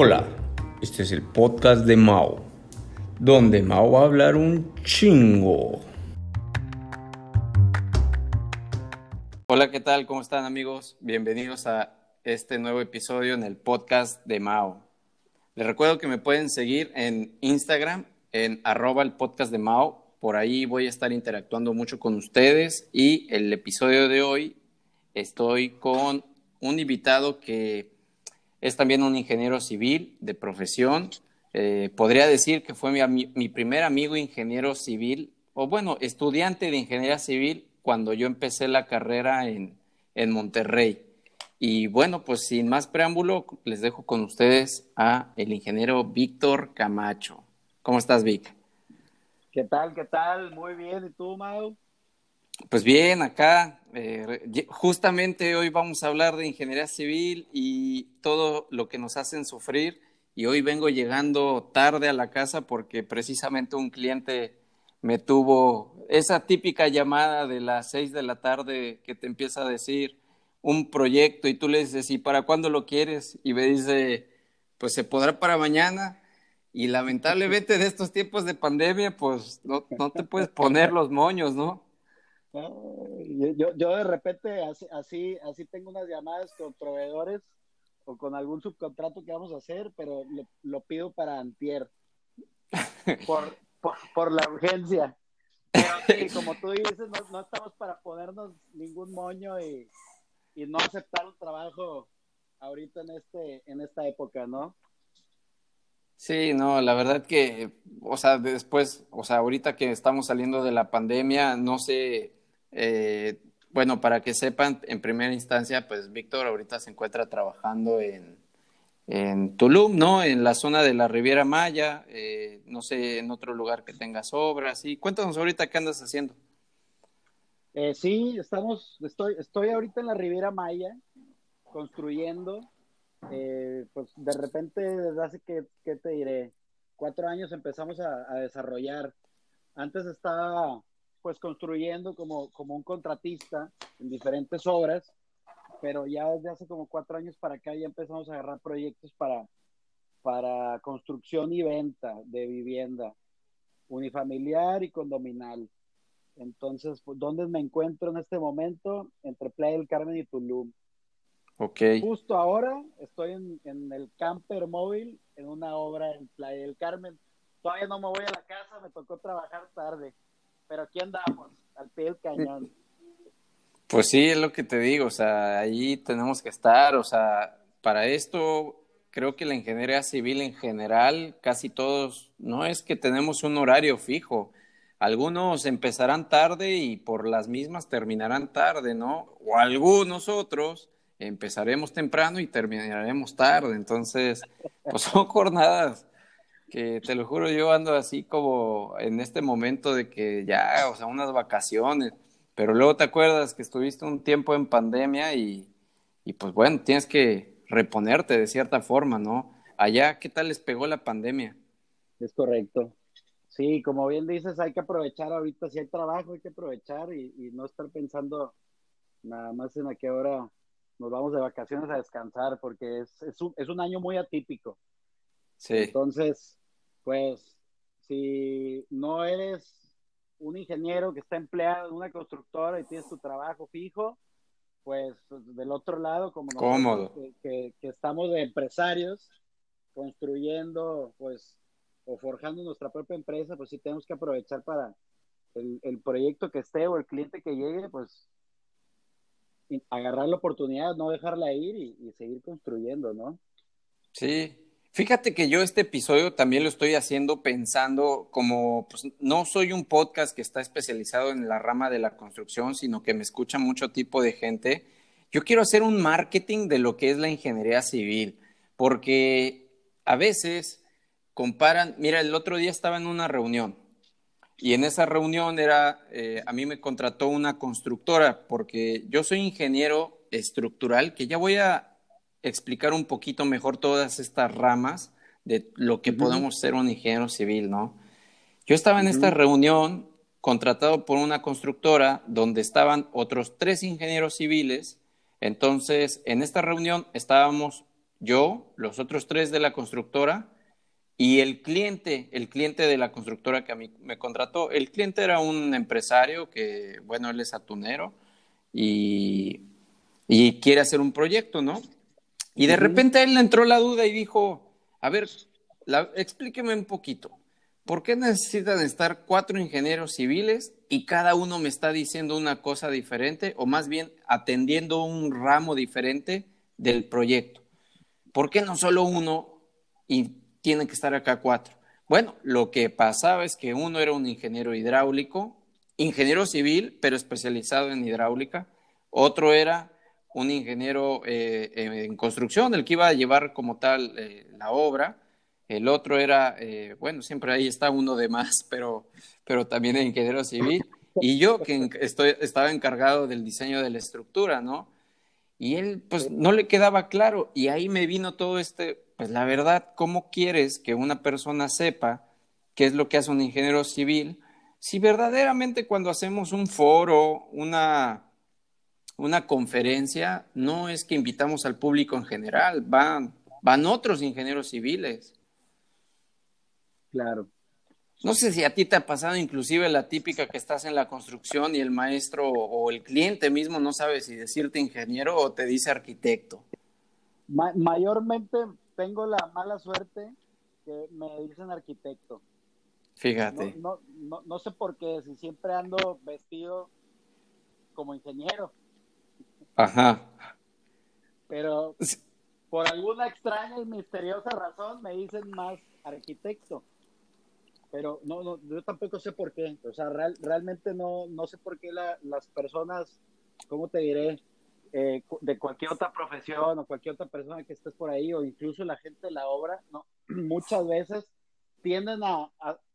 Hola, este es el podcast de Mao, donde Mao va a hablar un chingo. Hola, ¿qué tal? ¿Cómo están amigos? Bienvenidos a este nuevo episodio en el podcast de Mao. Les recuerdo que me pueden seguir en Instagram, en arroba el podcast de Mao. Por ahí voy a estar interactuando mucho con ustedes y el episodio de hoy estoy con un invitado que es también un ingeniero civil de profesión. Eh, podría decir que fue mi, primer amigo ingeniero civil, o bueno, estudiante de ingeniería civil cuando yo empecé la carrera en, en Monterrey. Y bueno, pues sin más preámbulo, les dejo con ustedes a el ingeniero Víctor Camacho. ¿Cómo estás, Vic? ¿Qué tal? ¿Qué tal? Muy bien. ¿Y tú, Mau? Pues bien, acá eh, justamente hoy vamos a hablar de ingeniería civil y todo lo que nos hacen sufrir. Y hoy vengo llegando tarde a la casa porque precisamente un cliente me tuvo esa típica llamada de las seis de la tarde que te empieza a decir un proyecto y tú le dices, ¿y para cuándo lo quieres? Y me dice, pues se podrá para mañana. Y lamentablemente de estos tiempos de pandemia, pues no, no te puedes poner los moños, ¿no? Yo, yo de repente así, así, tengo unas llamadas con proveedores o con algún subcontrato que vamos a hacer, pero lo, pido para antier por, por, la urgencia. Pero como tú dices, no, estamos para ponernos ningún moño y, y, no aceptar un trabajo ahorita en este en esta época, ¿no? Sí, no, la verdad que, o sea, después, o sea, ahorita que estamos saliendo de la pandemia, no sé, eh, bueno, para que sepan, en primera instancia, pues Víctor ahorita se encuentra trabajando en, en Tulum, ¿no? En la zona de la Riviera Maya, eh, no sé, en otro lugar que tengas obras. Y cuéntanos ahorita qué andas haciendo. Eh, sí, estamos, estoy, estoy ahorita en la Riviera Maya, construyendo. Eh, pues de repente, desde hace que, ¿qué te diré? Cuatro años empezamos a, a desarrollar. Antes estaba pues construyendo como, como un contratista en diferentes obras, pero ya desde hace como cuatro años para acá ya empezamos a agarrar proyectos para, para construcción y venta de vivienda unifamiliar y condominal. Entonces, pues, ¿dónde me encuentro en este momento? Entre Playa del Carmen y Tulum. Ok. Justo ahora estoy en, en, el camper móvil en una obra en Playa del Carmen. Todavía no me voy a la casa, me tocó trabajar tarde pero aquí andamos, al pie del cañón. Pues sí, es lo que te digo, o sea, ahí tenemos que estar, o sea, para esto creo que la ingeniería civil en general, casi todos, no es que tenemos un horario fijo, algunos empezarán tarde y por las mismas terminarán tarde, ¿no? O algunos otros empezaremos temprano y terminaremos tarde, entonces, pues son jornadas que te lo juro, yo ando así como en este momento de que ya, o sea, unas vacaciones, pero luego te acuerdas que estuviste un tiempo en pandemia y, y pues bueno, tienes que reponerte de cierta forma, ¿no? Allá, ¿qué tal les pegó la pandemia? Es correcto. Sí, como bien dices, hay que aprovechar ahorita, si hay trabajo, hay que aprovechar y, y no estar pensando nada más en a qué hora nos vamos de vacaciones a descansar, porque es, es, un, es un año muy atípico. Sí. Entonces, pues si no eres un ingeniero que está empleado en una constructora y tienes tu trabajo fijo, pues del otro lado, como nosotros que, que, estamos de empresarios construyendo, pues, o forjando nuestra propia empresa, pues sí tenemos que aprovechar para el, el proyecto que esté o el cliente que llegue, pues agarrar la oportunidad, no dejarla ir y, y seguir construyendo, ¿no? Sí, Fíjate que yo este episodio también lo estoy haciendo pensando como, pues no soy un podcast que está especializado en la rama de la construcción, sino que me escucha mucho tipo de gente. Yo quiero hacer un marketing de lo que es la ingeniería civil, porque a veces comparan, mira, el otro día estaba en una reunión y en esa reunión era, eh, a mí me contrató una constructora, porque yo soy ingeniero estructural, que ya voy a explicar un poquito mejor todas estas ramas de lo que podemos ser un ingeniero civil, ¿no? Yo estaba en esta reunión contratado por una constructora donde estaban otros tres ingenieros civiles. Entonces, en esta reunión estábamos yo, los otros tres de la constructora y el cliente, el cliente de la constructora que a mí me contrató. El cliente era un empresario que, bueno, él es atunero y, y quiere hacer un proyecto, ¿no? Y de repente a él le entró la duda y dijo, a ver, explíqueme un poquito. ¿Por qué necesitan estar cuatro ingenieros civiles y cada uno me está diciendo una cosa diferente o más bien atendiendo un ramo diferente del proyecto? ¿Por qué no solo uno y tienen que estar acá cuatro? Bueno, lo que pasaba es que uno era un ingeniero hidráulico, ingeniero civil, pero especializado en hidráulica. Otro era un ingeniero eh, en construcción, el que iba a llevar como tal eh, la obra el otro era, eh, bueno, siempre ahí está uno de más, pero, pero también el ingeniero civil. Y yo que estoy, estaba encargado del diseño de la estructura, ¿no? Y él, pues, no le quedaba claro. Y ahí me vino todo este, pues, la verdad, ¿cómo quieres que una persona sepa qué es lo que hace un ingeniero civil? Si verdaderamente cuando hacemos un foro, una, una conferencia, no es que invitamos al público en general, van, van otros ingenieros civiles. Claro. No sé si a ti te ha pasado inclusive la típica que estás en la construcción y el maestro o el cliente mismo no sabe si decirte ingeniero o te dice arquitecto. mayormente tengo la mala suerte que me dicen arquitecto. Fíjate. No, no, no, sé por qué, si siempre ando vestido como ingeniero. Ajá. Pero por alguna extraña y misteriosa razón me dicen más arquitecto pero no, no, yo tampoco sé por qué, o sea, realmente no, no sé por qué las personas, ¿cómo te diré? Eh, de cualquier otra profesión o cualquier otra persona que estés por ahí o incluso la gente de la obra, ¿no? muchas veces tienden a,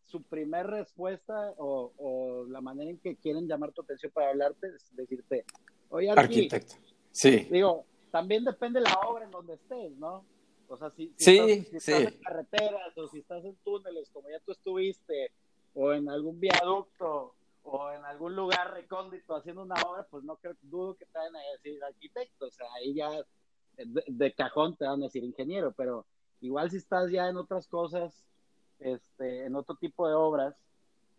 su primer respuesta o, la manera en que quieren llamar tu atención para hablarte es decirte, oye, arquitecto. Sí. Digo, también depende de la obra en donde estés, ¿no? O sea, si, estás, en carreteras o si estás en túneles, como ya tú estuviste, o en algún viaducto, o en algún lugar recóndito haciendo una obra, pues no creo, dudo que te vayan a decir arquitecto, o sea, ahí ya de, cajón te van a decir ingeniero, pero igual si estás ya en otras cosas, este, en otro tipo de obras,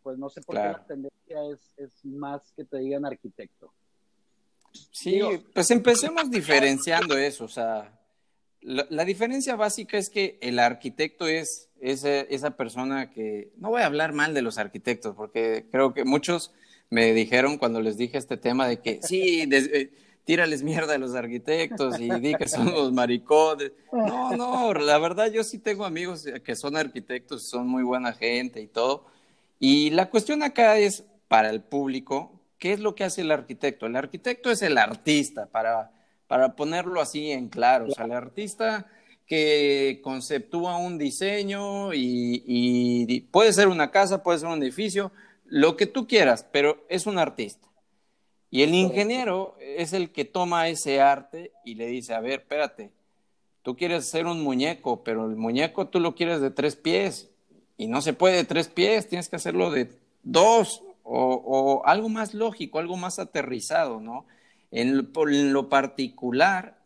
pues no sé por qué la tendencia es, es más que te digan arquitecto. Sí, pues empecemos diferenciando eso, o sea, la, diferencia básica es que el arquitecto es, esa persona que, no voy a hablar mal de los arquitectos, porque creo que muchos me dijeron cuando les dije este tema de que sí, eh, tírales mierda a los arquitectos y di que son los maricones. No, no, la verdad yo sí tengo amigos que son arquitectos, son muy buena gente y todo. Y la cuestión acá es para el público, ¿qué es lo que hace el arquitecto? El arquitecto es el artista para para ponerlo así en claro. O sea, el artista que conceptúa un diseño y, puede ser una casa, puede ser un edificio, lo que tú quieras, pero es un artista. Y el ingeniero es el que toma ese arte y le dice, a ver, espérate, tú quieres hacer un muñeco, pero el muñeco tú lo quieres de tres pies y no se puede de tres pies, tienes que hacerlo de dos o, o algo más lógico, algo más aterrizado, ¿no? En, lo particular,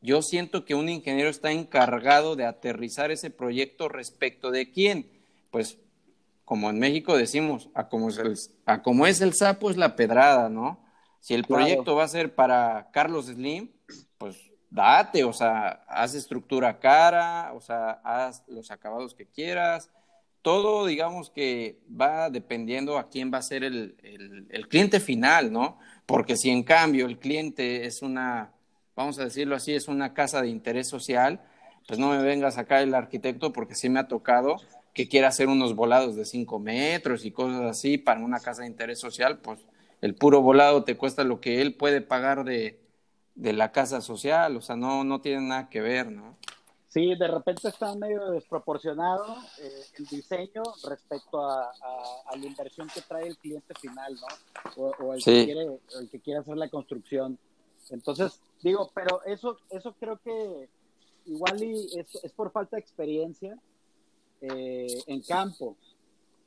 yo siento que un ingeniero está encargado de aterrizar ese proyecto respecto de quién. Pues, como en México decimos, a como es el, a como es el sapo es la pedrada, ¿no? Si el proyecto va a ser para Carlos Slim, pues date, o sea, haz estructura cara, o sea, haz los acabados que quieras. Todo, digamos que va dependiendo a quién va a ser el, el cliente final, ¿no? Porque si en cambio el cliente es una, vamos a decirlo así, es una casa de interés social, pues no me vengas acá el arquitecto porque sí me ha tocado que quiera hacer unos volados de 5 metros y cosas así para una casa de interés social, pues el puro volado te cuesta lo que él puede pagar de, de la casa social, o sea, no, no tiene nada que ver, ¿no? Sí, de repente está medio desproporcionado eh, el diseño respecto a, la inversión que trae el cliente final, ¿no? O, el, que quiere, el que quiere hacer la construcción. Entonces, digo, pero eso, eso creo que igual y es, por falta de experiencia eh, en campo.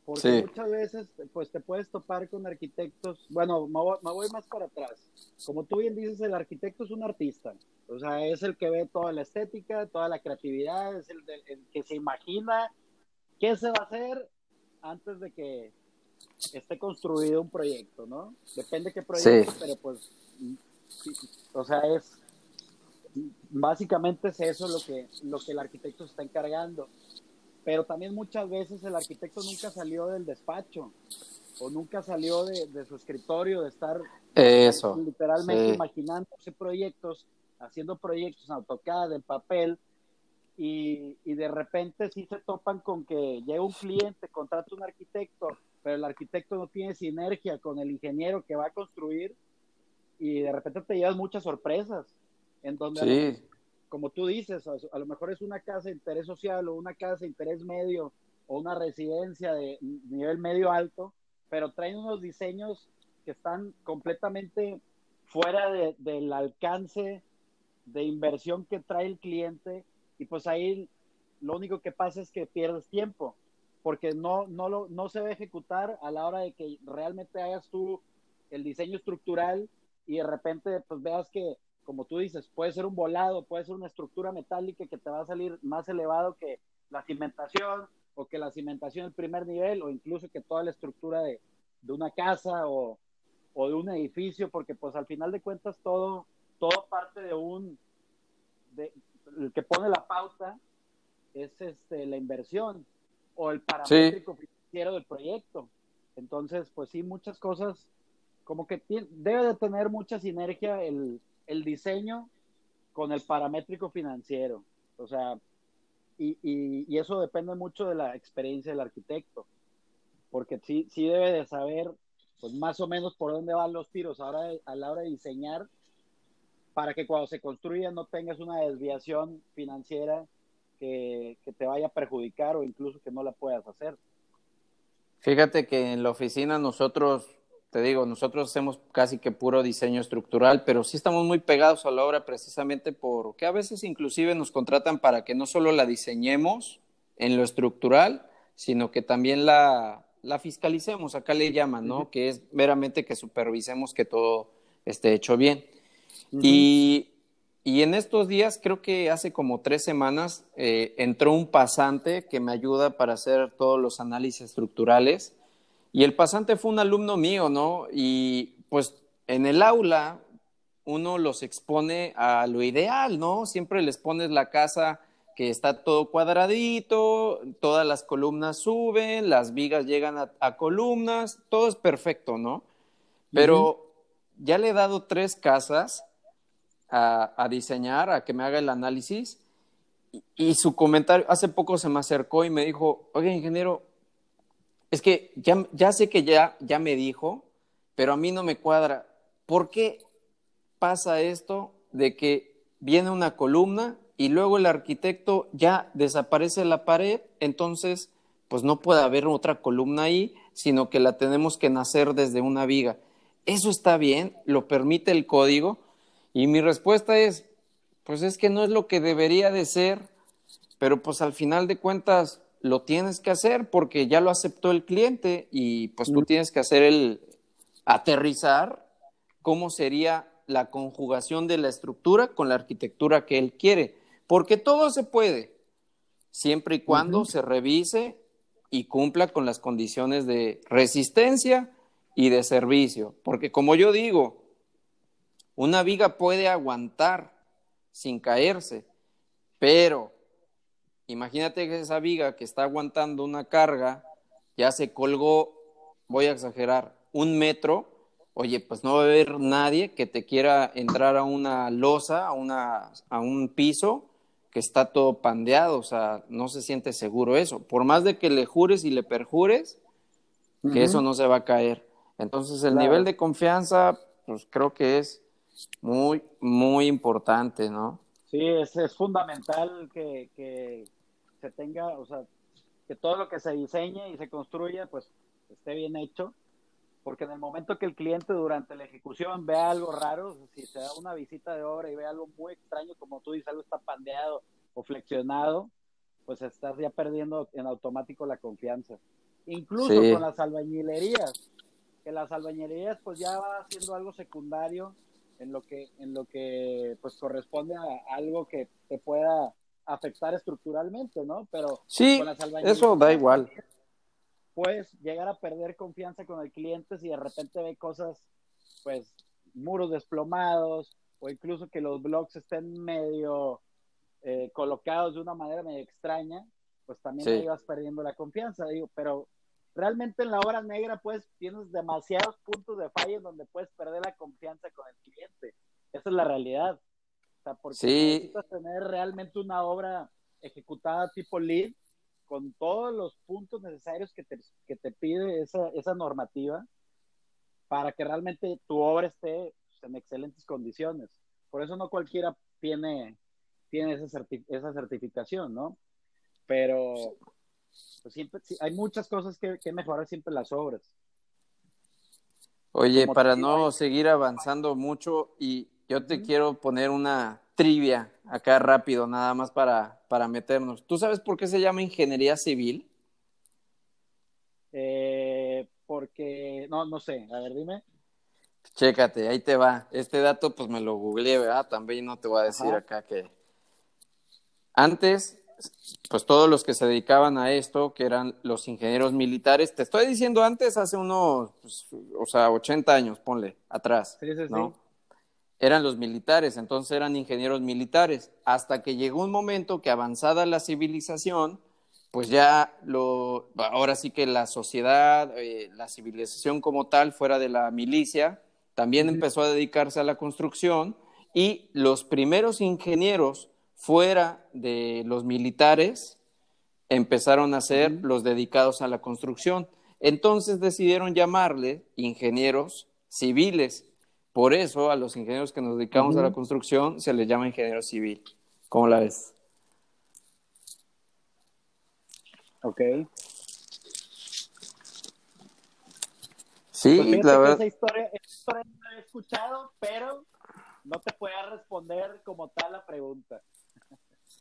Porque muchas veces, pues te puedes topar con arquitectos. Bueno, me voy, más para atrás. Como tú bien dices, el arquitecto es un artista. O sea, es el que ve toda la estética, toda la creatividad, es el, que se imagina qué se va a hacer antes de que esté construido un proyecto, ¿no? Depende qué proyecto, pero pues, o sea, es básicamente es eso lo que, lo que el arquitecto se está encargando. Pero también muchas veces el arquitecto nunca salió del despacho o nunca salió de, su escritorio, de estar Eso, literalmente imaginándose proyectos, haciendo proyectos en AutoCAD, en papel, y, y, de repente sí se topan con que llega un cliente, contrata un arquitecto, pero el arquitecto no tiene sinergia con el ingeniero que va a construir, y de repente te llevas muchas sorpresas, en donde como tú dices, a, lo mejor es una casa de interés social o una casa de interés medio o una residencia de nivel medio alto, pero traen unos diseños que están completamente fuera del alcance de inversión que trae el cliente y pues ahí lo único que pasa es que pierdes tiempo porque no, no, lo, no se va a ejecutar a la hora de que realmente hagas tú el diseño estructural y de repente pues veas que como tú dices, puede ser un volado, puede ser una estructura metálica que te va a salir más elevado que la cimentación o que la cimentación del primer nivel o incluso que toda la estructura de, una casa o, de un edificio, porque pues al final de cuentas todo, todo parte de un, de, el que pone la pauta es este, la inversión o el paramétrico financiero del proyecto. Entonces, pues sí, muchas cosas, como que debe de tener mucha sinergia el, el diseño con el paramétrico financiero. O sea, y, y, eso depende mucho de la experiencia del arquitecto, porque sí, sí debe de saber, pues más o menos por dónde van los tiros ahora a la hora de diseñar, para que cuando se construya no tengas una desviación financiera que, que te vaya a perjudicar o incluso que no la puedas hacer. Fíjate que en la oficina nosotros te digo, nosotros hacemos casi que puro diseño estructural, pero sí estamos muy pegados a la obra precisamente porque a veces inclusive nos contratan para que no solo la diseñemos en lo estructural, sino que también la, la fiscalicemos, acá le llaman, ¿no? Que es meramente que supervisemos que todo esté hecho bien. Y, y, en estos días, creo que hace como tres semanas, eh, entró un pasante que me ayuda para hacer todos los análisis estructurales y el pasante fue un alumno mío, ¿no? Y pues en el aula uno los expone a lo ideal, ¿no? Siempre les pones la casa que está todo cuadradito, todas las columnas suben, las vigas llegan a, columnas, todo es perfecto, ¿no? Pero ya le he dado tres casas a, diseñar, a que me haga el análisis, y, su comentario, hace poco se me acercó y me dijo, oye, ingeniero, es que ya, ya sé que ya, ya me dijo, pero a mí no me cuadra. ¿Por qué pasa esto de que viene una columna y luego el arquitecto ya desaparece la pared, entonces pues no puede haber otra columna ahí, sino que la tenemos que nacer desde una viga. ¿Eso está bien? ¿Lo permite el código? Y mi respuesta es, pues es que no es lo que debería de ser, pero pues al final de cuentas lo tienes que hacer porque ya lo aceptó el cliente y pues tú tienes que hacer el aterrizar cómo sería la conjugación de la estructura con la arquitectura que él quiere, porque todo se puede, siempre y cuando se revise y cumpla con las condiciones de resistencia y de servicio, porque como yo digo, una viga puede aguantar sin caerse, pero Imagínate que esa viga que está aguantando una carga ya se colgó, voy a exagerar, un metro. Oye, pues no va a haber nadie que te quiera entrar a una losa, a, una, a un piso que está todo pandeado, o sea, no se siente seguro eso. Por más de que le jures y le perjures, que eso no se va a caer. Entonces, el nivel de confianza, pues creo que es muy, muy importante, ¿no? Sí, es, es fundamental que, se tenga, o sea, que todo lo que se diseñe y se construya, pues esté bien hecho, porque en el momento que el cliente durante la ejecución vea algo raro, si se da una visita de obra y ve algo muy extraño, como tú dices, algo está pandeado o flexionado, pues estás ya perdiendo en automático la confianza. incluso con las albañilerías, que las albañilerías pues ya va siendo algo secundario en lo que, en lo que pues corresponde a algo que te pueda afectar estructuralmente, ¿no? Pero sí, eso da igual. Puedes llegar a perder confianza con el cliente si de repente ve cosas, pues, muros desplomados o incluso que los blogs estén medio eh, colocados de una manera medio extraña, pues también sí. vas perdiendo la confianza, digo, pero realmente en la obra negra pues tienes demasiados puntos de falla en donde puedes perder la confianza con el cliente. Esa es la realidad porque necesitas tener realmente una obra ejecutada tipo lead con todos los puntos necesarios que te, que te pide esa, esa normativa para que realmente tu obra esté en excelentes condiciones. Por eso no cualquiera tiene, tiene esa, esa certificación, ¿no? Pero pues siempre hay muchas cosas que, que mejorar siempre las obras. Oye, para no seguir avanzando mucho y yo te quiero poner una trivia acá rápido, nada más para, para meternos. ¿Tú sabes por qué se llama ingeniería civil? Eh, porque, no, no sé, a ver, dime. Chécate, ahí te va. Este dato pues me lo googleé, ¿verdad? También no te voy a decir acá que... Antes, pues todos los que se dedicaban a esto, que eran los ingenieros militares, te estoy diciendo antes, hace unos, pues, o sea, 80 años, ponle, atrás, sí, sí, ¿no? Sí. Eran los militares, entonces eran ingenieros militares, hasta que llegó un momento que avanzada la civilización, pues ya lo, ahora sí que la sociedad, eh, la civilización como tal, fuera de la milicia, también empezó a dedicarse a la construcción y los primeros ingenieros fuera de los militares empezaron a ser los dedicados a la construcción. Entonces decidieron llamarle ingenieros civiles por eso a los ingenieros que nos dedicamos a la construcción se les llama ingeniero civil. ¿Cómo la ves? Ok. Sí, pues la verdad. Esa historia, esa historia no la he escuchado, pero no te puedo responder como tal la pregunta.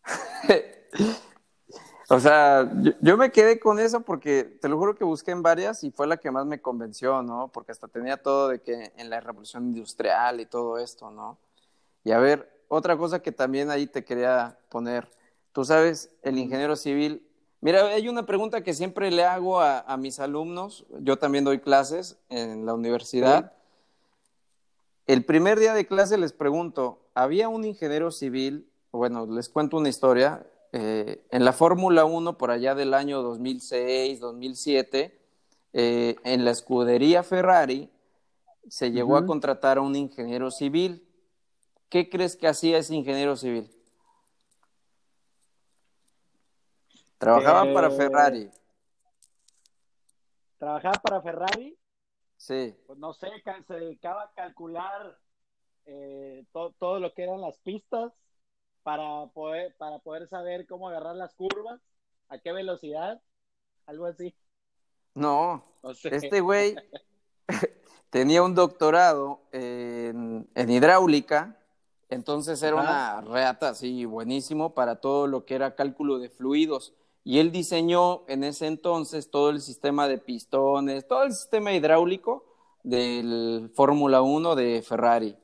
O sea, yo, me quedé con eso porque te lo juro que busqué en varias y fue la que más me convenció, ¿no? Porque hasta tenía todo de que en la revolución industrial y todo esto, ¿no? Y a ver, otra cosa que también ahí te quería poner. Tú sabes, el ingeniero civil. Mira, hay una pregunta que siempre le hago a, mis alumnos. Yo también doy clases en la universidad. El primer día de clase les pregunto, ¿había un ingeniero civil? Bueno, les cuento una historia eh, en la Fórmula 1 por allá del año 2006, 2007, eh, en la escudería Ferrari se llegó a contratar a un ingeniero civil. ¿Qué crees que hacía ese ingeniero civil? Trabajaba para eh, Ferrari. ¿Trabajaba para Ferrari? Sí. Pues no sé, se dedicaba a calcular todo lo que eran las pistas para poder, para poder saber cómo agarrar las curvas, a qué velocidad, algo así. No, este güey tenía un doctorado en, hidráulica, entonces era una reata así buenísimo para todo lo que era cálculo de fluidos. Y él diseñó en ese entonces todo el sistema de pistones, todo el sistema hidráulico del Fórmula 1 de Ferrari.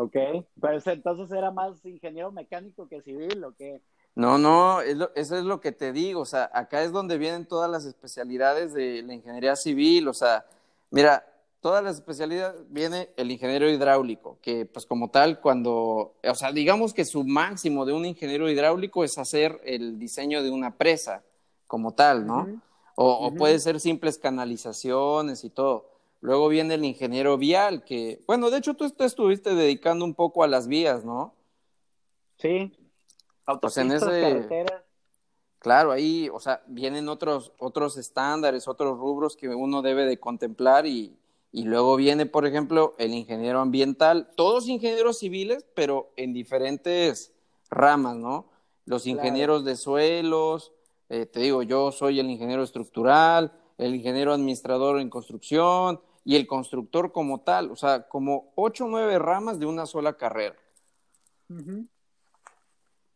Ok, pero entonces era más ingeniero mecánico que civil, ¿o qué? No, no, eso es lo que te digo, o sea, acá es donde vienen todas las especialidades de la ingeniería civil, o sea, mira, todas las especialidades viene el ingeniero hidráulico, que pues como tal, cuando, o sea, digamos que su máximo de un ingeniero hidráulico es hacer el diseño de una presa, como tal, ¿no? o puede ser simples canalizaciones y todo. Luego viene el ingeniero vial, que, bueno, de hecho tú te estuviste dedicando un poco a las vías, ¿no? Sí. Autopistas, en ese... Claro, ahí, o sea, vienen otros, otros estándares, otros rubros que uno debe de contemplar y, y luego viene, por ejemplo, el ingeniero ambiental, todos ingenieros civiles, pero en diferentes ramas, ¿no? Los ingenieros de suelos, eh, te digo, yo soy el ingeniero estructural, el ingeniero administrador en construcción, y el constructor como tal, o sea, como ocho o nueve ramas de una sola carrera.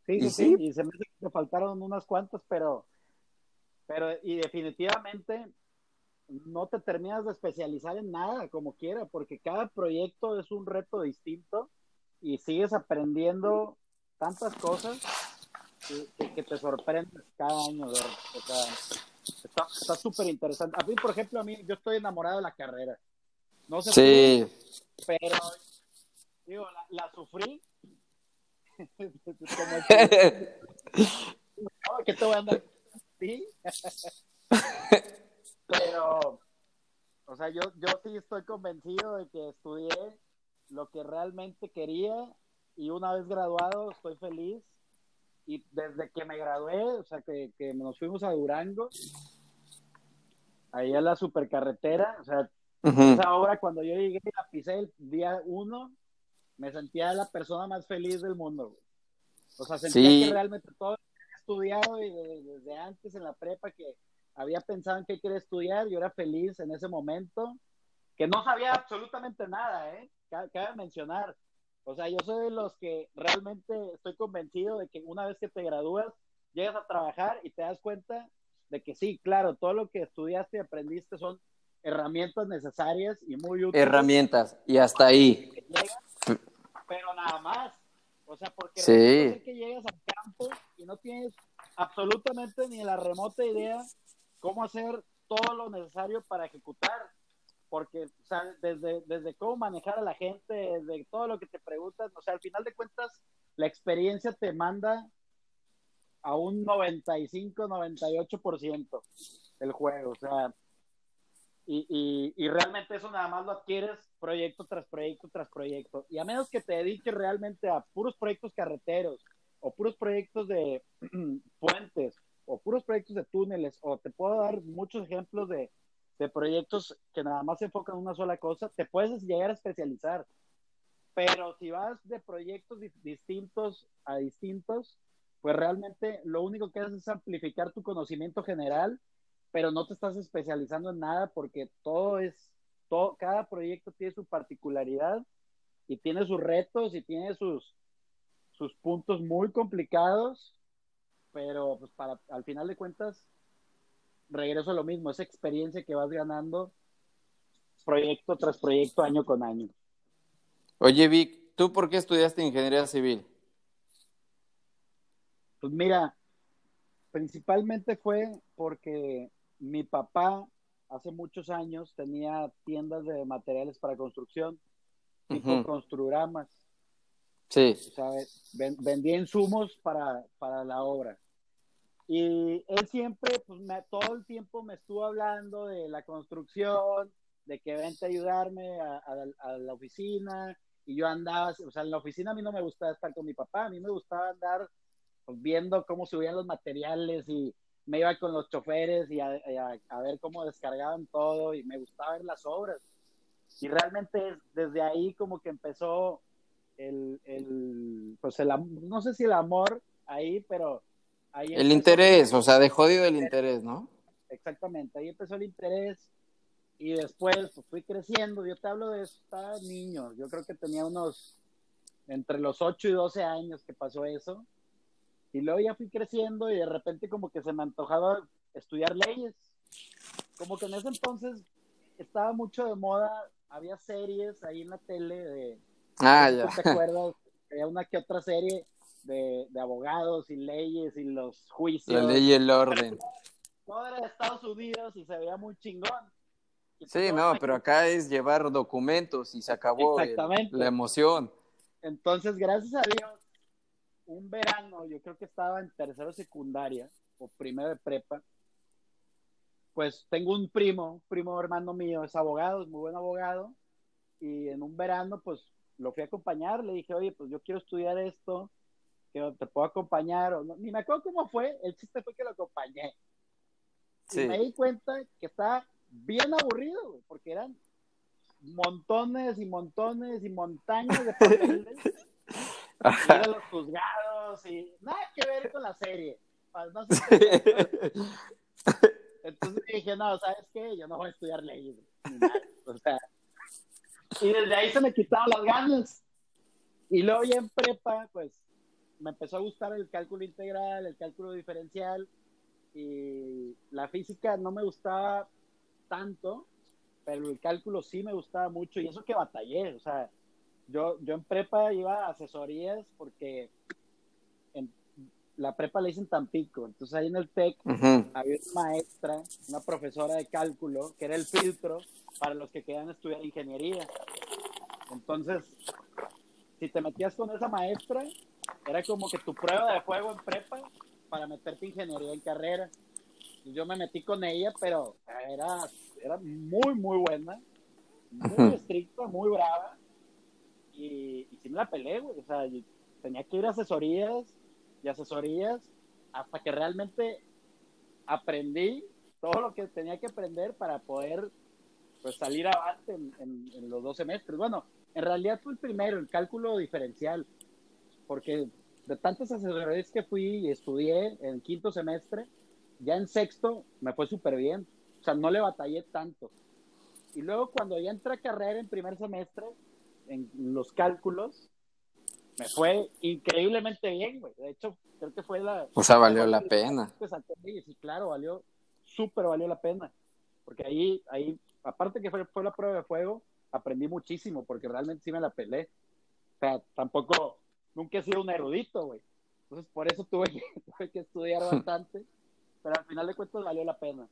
Sí, sí, sí, y se me hace que faltaron unas cuantas, pero, pero y definitivamente no te terminas de especializar en nada como quiera, porque cada proyecto es un reto distinto y sigues aprendiendo tantas cosas que, te sorprendes cada año. O sea, está súper interesante. A mí, por ejemplo, a mí, yo estoy enamorado de la carrera. No sé sí. pero digo, la, sufrí. que, te voy a andar? Sí. pero, o sea, yo, yo sí estoy convencido de que estudié lo que realmente quería y una vez graduado estoy feliz y desde que me gradué, o sea, que, que nos fuimos a Durango, ahí a la supercarretera, o sea, esa obra cuando yo llegué la pisé el día uno, me sentía la persona más feliz del mundo. O sea, sentía que realmente todo lo que había estudiado y desde, antes en la prepa que había pensado en qué quería estudiar, yo era feliz en ese momento, que no sabía absolutamente nada, ¿eh? Cabe mencionar, o sea, yo soy de los que realmente estoy convencido de que una vez que te gradúas, llegas a trabajar y te das cuenta de que sí, claro, todo lo que estudiaste y aprendiste son herramientas necesarias y muy útiles. Herramientas, y hasta ahí. pero nada más. O sea, porque sí. que llegas al campo y no tienes absolutamente ni la remota idea cómo hacer todo lo necesario para ejecutar porque o sea, desde, desde cómo manejar a la gente, desde todo lo que te preguntan, o sea, al final de cuentas, la experiencia te manda a un 95, 98% del juego, o sea, y, y, y, realmente eso nada más lo adquieres proyecto tras proyecto tras proyecto. Y a menos que te dediques realmente a puros proyectos carreteros, o puros proyectos de puentes, o puros proyectos de túneles, o te puedo dar muchos ejemplos de, de proyectos que nada más se enfocan en una sola cosa, te puedes llegar a especializar. Pero si vas de proyectos distintos a distintos, pues realmente lo único que haces es amplificar tu conocimiento general, pero no te estás especializando en nada porque todo es, todo, cada proyecto tiene su particularidad y tiene sus retos y tiene sus, sus puntos muy complicados, pero pues para, al final de cuentas, regreso a lo mismo, esa experiencia que vas ganando proyecto tras proyecto, año con año. Oye, Vic, ¿tú por qué estudiaste ingeniería civil? Pues mira, principalmente fue porque mi papá hace muchos años tenía tiendas de materiales para construcción, tipo construramas. Sí. vendía insumos para, para la obra. Y él siempre, pues todo el tiempo me estuvo hablando de la construcción, de que vente a ayudarme a, la oficina. Y yo andaba, o sea, en la oficina a mí no me gustaba estar con mi papá, a mí me gustaba andar pues, viendo cómo subían los materiales y me iba con los choferes y a, ver cómo descargaban todo y me gustaba ver las obras. Y realmente desde ahí como que empezó el, el pues el, no sé si el amor ahí, pero el interés, o sea, de jodido el interés, ¿no? Exactamente, ahí empezó el interés y después pues, fui creciendo. Yo te hablo de estaba niño, yo creo que tenía unos entre los 8 y 12 años que pasó eso. Y luego ya fui creciendo y de repente como que se me antojaba estudiar leyes. Como que en ese entonces estaba mucho de moda, había series ahí en la tele de... Ah, ya. ¿Te acuerdas? Había una que otra serie de, abogados y leyes y los juicios. La ley y el orden. Todo era de Estados Unidos y se veía muy chingón. sí, no, pero acá es llevar documentos y se acabó la emoción. Entonces, gracias a Dios, un verano, yo creo que estaba en tercero secundaria o primero de prepa, pues tengo un primo, primo hermano mío, es abogado, es muy buen abogado, y en un verano, pues lo fui a acompañar, le dije, oye, pues yo quiero estudiar esto, que te puedo acompañar, o no, ni me acuerdo cómo fue, el chiste fue que lo acompañé. Y me di cuenta que estaba bien aburrido, porque eran montones y montones y montañas de papeles. y los juzgados y nada que ver con la serie. No sé Entonces dije, no, ¿sabes qué? Yo no voy a estudiar leyes. O sea, y desde ahí se me quitaron las ganas. Y luego ya en prepa, pues me empezó a gustar el cálculo integral, el cálculo diferencial, y la física no me gustaba tanto, pero el cálculo sí me gustaba mucho y eso que batallé, o sea, yo, yo en prepa iba a asesorías porque en la prepa la hice en Tampico, entonces ahí en el TEC había una maestra, una profesora de cálculo, que era el filtro para los que querían estudiar ingeniería. Entonces, si te metías con esa maestra, era como que tu prueba de fuego en prepa para meterte ingeniería en carrera. Y yo me metí con ella, pero era, era muy, muy buena, muy estricta, muy brava. Y, y sí me la peleé, güey. O sea, tenía que ir a asesorías y asesorías hasta que realmente aprendí todo lo que tenía que aprender para poder pues, salir adelante en, en los dos semestres. Bueno, en realidad fue el primero, el cálculo diferencial, porque de tantas asesorías que fui y estudié en quinto semestre, ya en sexto me fue súper bien. O sea, no le batallé tanto. Y luego cuando ya entré a carrera en primer semestre, en los cálculos, me fue increíblemente bien, güey. De hecho, creo que fue la... O sea, valió la pena. Sí, claro, valió, súper valió la pena. Porque ahí, ahí, aparte que fue, fue la prueba de fuego, aprendí muchísimo, porque realmente sí me la pelé. O sea, tampoco, nunca he sido un erudito, güey. Entonces, por eso tuve que, tuve que estudiar bastante, pero al final de cuentas valió la pena.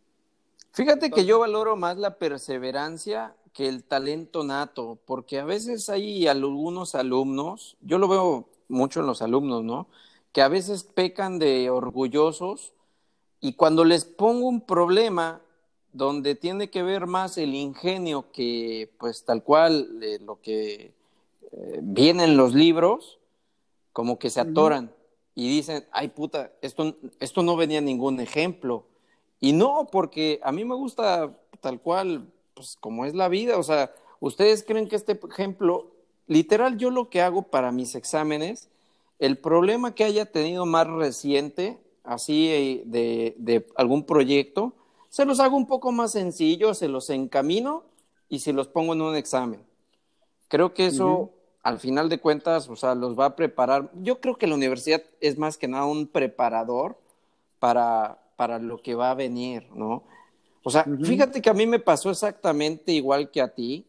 Fíjate que yo valoro más la perseverancia que el talento nato, porque a veces hay algunos alumnos, yo lo veo mucho en los alumnos, ¿no? Que a veces pecan de orgullosos y cuando les pongo un problema donde tiene que ver más el ingenio que pues tal cual eh, lo que eh, viene en los libros, como que se atoran y dicen, ay puta, esto, esto no venía ningún ejemplo. Y no, porque a mí me gusta tal cual, pues como es la vida, o sea, ustedes creen que este ejemplo, literal yo lo que hago para mis exámenes, el problema que haya tenido más reciente, así eh, de, de algún proyecto, se los hago un poco más sencillos, se los encamino y se los pongo en un examen. Creo que eso, al final de cuentas, o sea, los va a preparar. Yo creo que la universidad es más que nada un preparador para, para lo que va a venir, ¿no? O sea, fíjate que a mí me pasó exactamente igual que a ti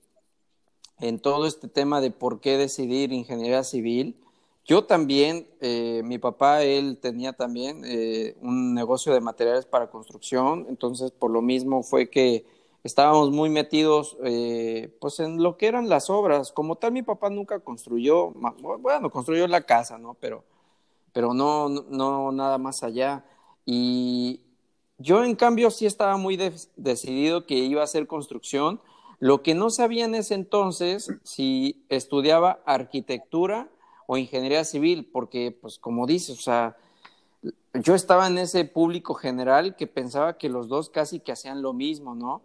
en todo este tema de por qué decidir ingeniería civil. Yo también, eh, mi papá, él tenía también eh, un negocio de materiales para construcción, entonces por lo mismo fue que estábamos muy metidos eh, pues en lo que eran las obras. Como tal, mi papá nunca construyó, bueno, construyó la casa, ¿no? Pero, pero no, no nada más allá. Y yo, en cambio, sí estaba muy decidido que iba a hacer construcción. Lo que no sabía en ese entonces si estudiaba arquitectura o ingeniería civil, porque, pues, como dices, o sea, yo estaba en ese público general que pensaba que los dos casi que hacían lo mismo, ¿no?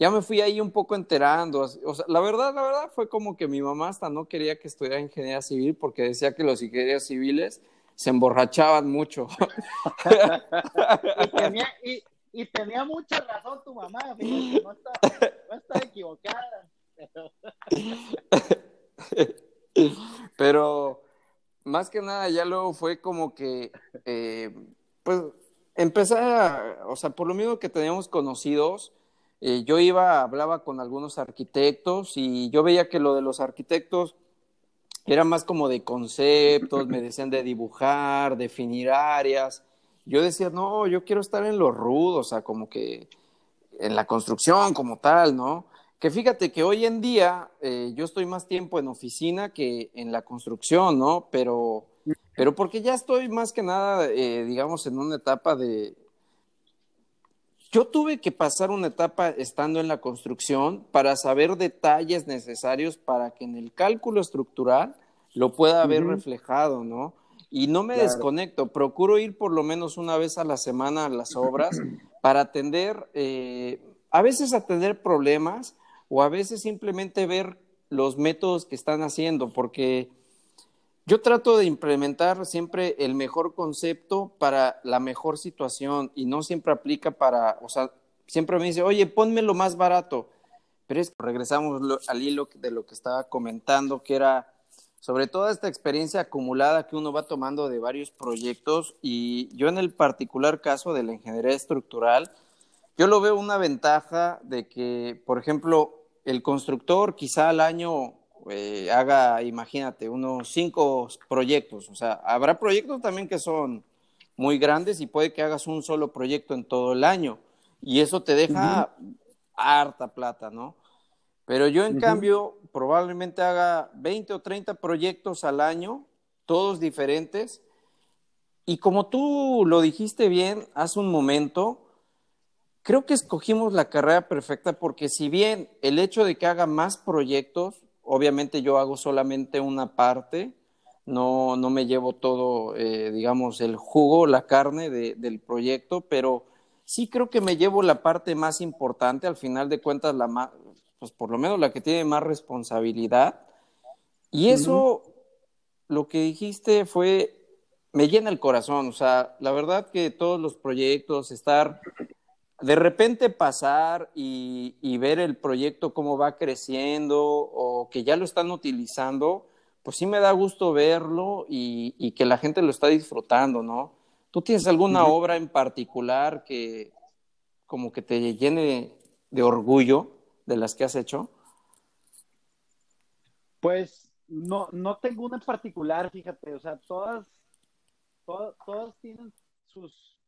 Ya me fui ahí un poco enterando. O sea, la verdad, la verdad fue como que mi mamá hasta no quería que estudiara ingeniería civil porque decía que los ingenieros civiles se emborrachaban mucho. y, tenía, y, tenía, mucha razón tu mamá, no está, no está equivocada. Pero más que nada ya luego fue como que, eh, pues, empezar a, o sea, por lo mismo que teníamos conocidos, eh, yo iba, hablaba con algunos arquitectos y yo veía que lo de los arquitectos era más como de conceptos, me decían de dibujar, definir áreas. Yo decía, no, yo quiero estar en lo rudo, o sea, como que en la construcción como tal, ¿no? Que fíjate que hoy en día eh, yo estoy más tiempo en oficina que en la construcción, ¿no? Pero, pero porque ya estoy más que nada, eh, digamos, en una etapa de... Yo tuve que pasar una etapa estando en la construcción para saber detalles necesarios para que en el cálculo estructural lo pueda haber reflejado, ¿no? Y no me desconecto, procuro ir por lo menos una vez a la semana a las obras para atender, eh, a veces atender problemas, o a veces simplemente ver los métodos que están haciendo, porque yo trato de implementar siempre el mejor concepto para la mejor situación y no siempre aplica para, o sea, siempre me dice, oye, ponme lo más barato, pero es que regresamos al hilo de lo que estaba comentando, que era, sobre toda esta experiencia acumulada que uno va tomando de varios proyectos. Y yo en el particular caso de la ingeniería estructural, yo lo veo una ventaja de que, por ejemplo, el constructor quizá al año eh, haga, imagínate, unos cinco proyectos. O sea, habrá proyectos también que son muy grandes y puede que hagas un solo proyecto en todo el año. Y eso te deja harta plata, ¿no? Pero yo, en cambio, probablemente haga 20 o 30 proyectos al año, todos diferentes. Y como tú lo dijiste bien hace un momento, creo que escogimos la carrera perfecta porque si bien el hecho de que haga más proyectos, obviamente yo hago solamente una parte, no, no me llevo todo, eh, digamos, el jugo, la carne del proyecto, pero sí creo que me llevo la parte más importante, al final de cuentas, la más, pues por lo menos la que tiene más responsabilidad. Y eso, lo que dijiste fue, me llena el corazón, o sea, la verdad que todos los proyectos, estar de repente pasar y, ver el proyecto cómo va creciendo o que ya lo están utilizando, pues sí me da gusto verlo y, que la gente lo está disfrutando, ¿no? ¿Tú tienes alguna obra en particular que como que te llene de orgullo de las que has hecho? Pues no, no tengo una en particular, fíjate, o sea, todas, todas, todas tienen sus,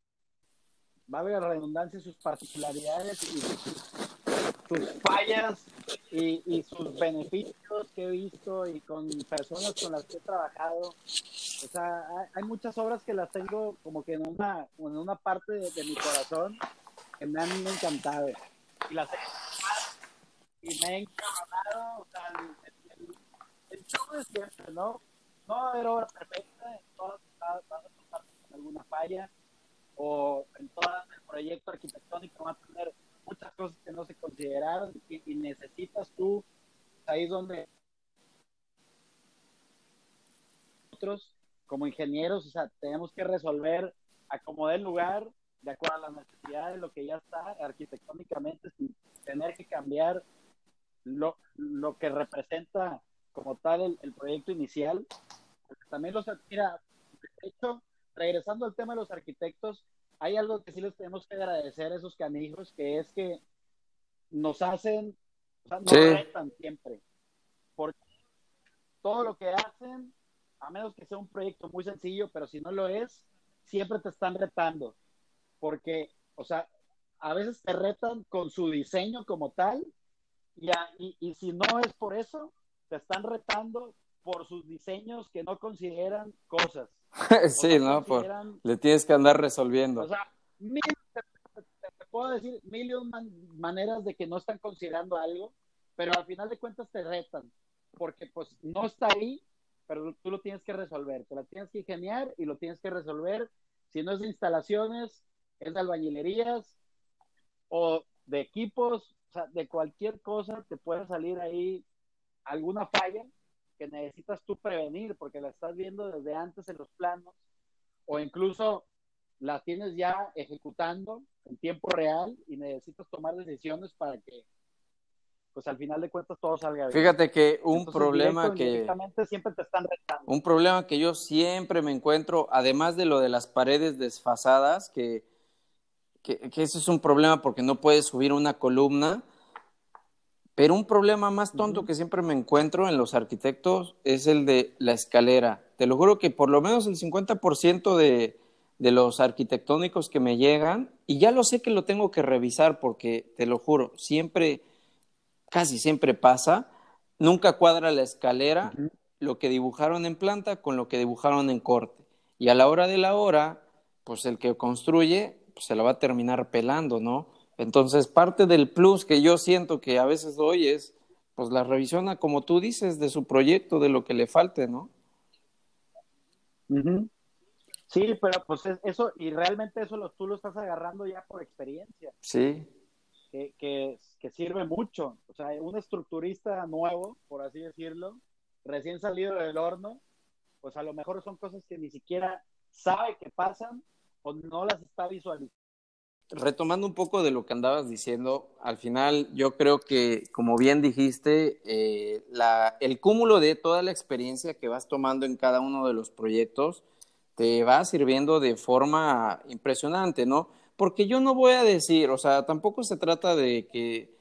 va a haber redundancia, sus particularidades y sus, fallas y, sus beneficios que he visto y con personas con las que he trabajado. O sea, hay, muchas obras que las tengo como que en una, en una parte de, mi corazón que me han encantado. Y las he y me he encantado. O sea, el, el, show de siempre, ¿no? No va a haber obra perfecta, todas va a alguna falla o en todo el proyecto arquitectónico va a tener muchas cosas que no se consideraron y, necesitas tú, ahí es donde nosotros como ingenieros, o sea, tenemos que resolver, acomodar el lugar de acuerdo a las necesidades, lo que ya está arquitectónicamente, sin tener que cambiar lo, lo que representa como tal el, proyecto inicial. También los, mira, de hecho, regresando al tema de los arquitectos, hay algo que sí les tenemos que agradecer a esos canijos, que es que nos hacen, o sea, nos retan siempre. Porque todo lo que hacen, a menos que sea un proyecto muy sencillo, pero si no lo es, siempre te están retando. Porque, o sea, a veces te retan con su diseño como tal, y, y, y si no es por eso, te están retando por sus diseños que no consideran cosas. sí, ¿no? Por, le tienes que andar resolviendo. O sea, mil, te, puedo decir mil y maneras de que no están considerando algo, pero al final de cuentas te retan, porque pues no está ahí, pero tú lo tienes que resolver, te la tienes que ingeniar y lo tienes que resolver. Si no es de instalaciones, es de albañilerías o de equipos, o sea, de cualquier cosa te puede salir ahí alguna falla que necesitas tú prevenir porque la estás viendo desde antes en los planos o incluso la tienes ya ejecutando en tiempo real y necesitas tomar decisiones para que pues al final de cuentas todo salga bien. Fíjate que un problema que siempre te están Un problema que yo siempre me encuentro, además de lo de las paredes desfasadas, que, que, que eso es un problema porque no puedes subir una columna, pero un problema más tonto que siempre me encuentro en los arquitectos es el de la escalera. Te lo juro que por lo menos el 50% de, de los arquitectónicos que me llegan, y ya lo sé que lo tengo que revisar porque, te lo juro, siempre, casi siempre pasa, nunca cuadra la escalera, lo que dibujaron en planta con lo que dibujaron en corte. Y a la hora de la hora, pues el que construye pues se lo va a terminar pelando, ¿no? Entonces, parte del plus que yo siento que a veces doy es, pues la revisión, como tú dices, de su proyecto, de lo que le falte, ¿no? Sí, pero pues eso, y realmente eso lo, tú lo estás agarrando ya por experiencia. Sí. Que, que, que sirve mucho. O sea, un estructurista nuevo, por así decirlo, recién salido del horno, pues a lo mejor son cosas que ni siquiera sabe que pasan o no las está visualizando retomando un poco de lo que andabas diciendo, al final yo creo que, como bien dijiste, eh, el cúmulo de toda la experiencia que vas tomando en cada uno de los proyectos te va sirviendo de forma impresionante, ¿no? Porque yo no voy a decir, o sea, tampoco se trata de que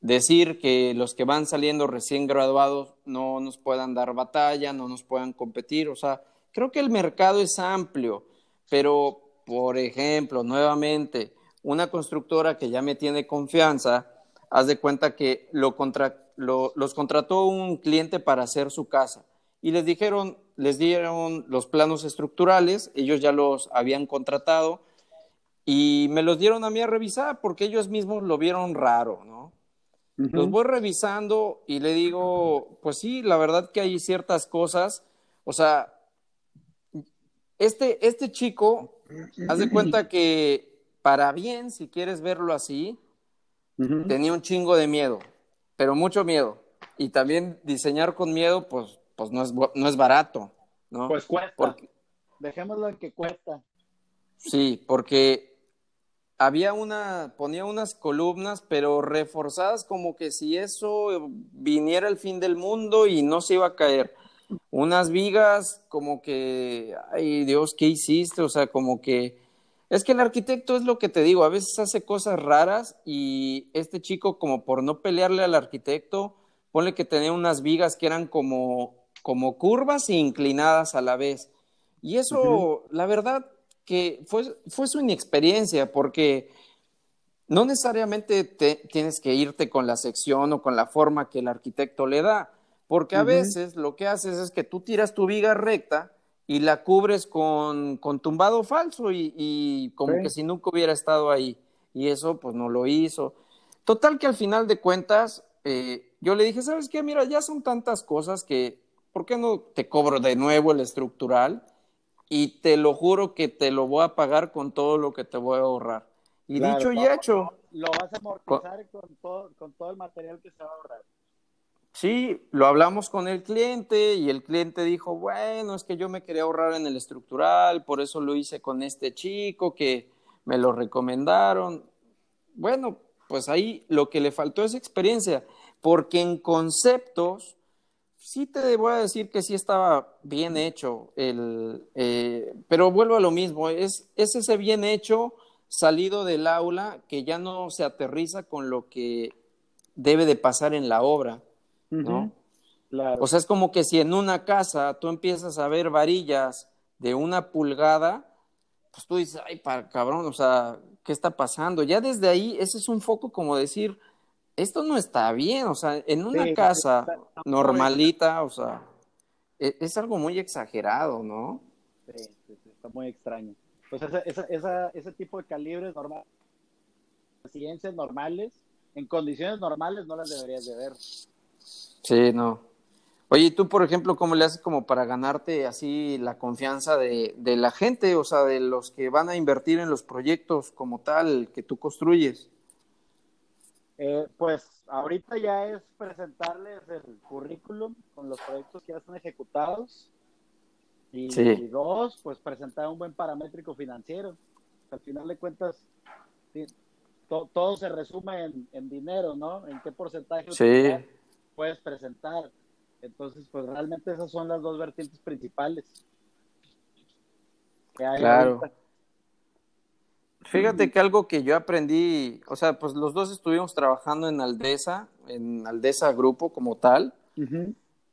decir que los que van saliendo recién graduados no nos puedan dar batalla, no nos puedan competir, o sea, creo que el mercado es amplio, pero, por ejemplo, nuevamente, una constructora que ya me tiene confianza, haz de cuenta que lo los contrató un cliente para hacer su casa. Y les dijeron, les dieron los planos estructurales, ellos ya los habían contratado y me los dieron a mí a revisar porque ellos mismos lo vieron raro, ¿no? Los voy revisando y le digo, pues sí, la verdad que hay ciertas cosas, o sea, este, este chico, haz de cuenta que para bien, si quieres verlo así, tenía un chingo de miedo, pero mucho miedo. Y también diseñar con miedo, pues, pues no, es, no es barato, ¿no? Pues cuesta. Dejémoslo en que cuesta. Sí, porque había una, ponía unas columnas, pero reforzadas como que si eso viniera el fin del mundo y no se iba a caer. Unas vigas como que, ay Dios, ¿qué hiciste? O sea, como que es que el arquitecto es lo que te digo, a veces hace cosas raras y este chico como por no pelearle al arquitecto, pone que tenía unas vigas que eran como, como curvas e inclinadas a la vez. Y eso, la verdad, que fue, fue su inexperiencia, porque no necesariamente tienes que irte con la sección o con la forma que el arquitecto le da, porque a veces lo que haces es que tú tiras tu viga recta y la cubres con, con tumbado falso y, como que si nunca hubiera estado ahí. Y eso pues no lo hizo. Total que al final de cuentas, eh, yo le dije, ¿sabes qué? Mira, ya son tantas cosas que, ¿por qué no te cobro de nuevo el estructural? Y te lo juro que te lo voy a pagar con todo lo que te voy a ahorrar. Y dicho y hecho. Lo vas a amortizar con, todo, con todo el material que se va a ahorrar. Sí, lo hablamos con el cliente y el cliente dijo, bueno, es que yo me quería ahorrar en el estructural, por eso lo hice con este chico que me lo recomendaron. Bueno, pues ahí lo que le faltó es experiencia, porque en conceptos sí te voy a decir que sí estaba bien hecho, el, eh, pero vuelvo a lo mismo, es, es ese bien hecho salido del aula que ya no se aterriza con lo que debe de pasar en la obra. ¿No? O sea, es como que si en una casa tú empiezas a ver varillas de una pulgada, pues tú dices, ay, para, cabrón, o sea, ¿qué está pasando? Ya desde ahí, ese es un foco como decir, esto no está bien, o sea, en una casa normalita, o sea, e, es, algo muy exagerado, ¿no? Sí, está muy extraño. Pues esa, esa, esa, ese tipo de calibres normales, residencias normales, en condiciones normales no las deberías de ver. Sí, no. Oye, ¿y tú, por ejemplo, cómo le haces como para ganarte así la confianza de, de la gente, o sea, de los que van a invertir en los proyectos como tal que tú construyes? Eh, pues ahorita ya es presentarles el currículum con los proyectos que ya están ejecutados. Y, dos, pues presentar un buen paramétrico financiero. Al final de cuentas, todo se resume en, en, dinero, ¿no? En qué porcentaje sí puedes presentar. Entonces, pues realmente esas son las dos vertientes principales. claro. Fíjate que algo que yo aprendí, o sea, pues los dos estuvimos trabajando en Aldesa, en Aldesa Grupo como tal,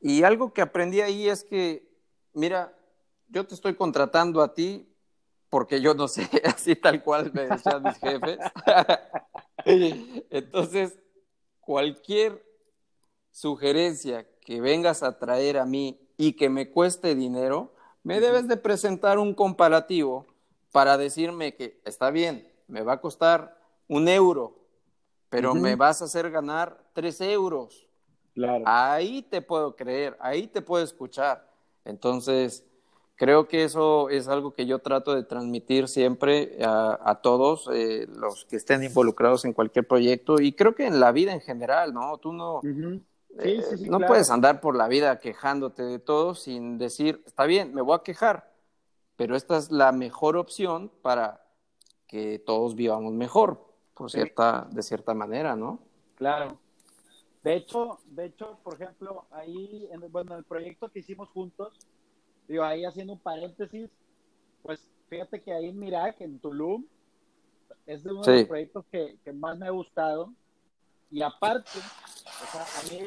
y algo que aprendí ahí es que, mira, yo te estoy contratando a ti porque yo no sé, así tal cual me decían mis jefes. Entonces, cualquier sugerencia que vengas a traer a mí y que me cueste dinero, me debes de presentar un comparativo para decirme que está bien, me va a costar un euro, pero me vas a hacer ganar tres euros. Ahí te puedo creer, ahí te puedo escuchar. Entonces, creo que eso es algo que yo trato de transmitir siempre a, todos eh, los que estén involucrados en cualquier proyecto y creo que en la vida en general, ¿no? Tú no, eh, no puedes andar por la vida quejándote de todo sin decir, está bien, me voy a quejar, pero esta es la mejor opción para que todos vivamos mejor, por cierta, de cierta manera, ¿no? Claro. De hecho, de hecho, por ejemplo, ahí, en, bueno, el proyecto que hicimos juntos, digo, ahí haciendo un paréntesis, pues fíjate que ahí en Mirac, en Tulum, es de uno de los proyectos que, que, más me ha gustado. Y aparte, o sea, a mí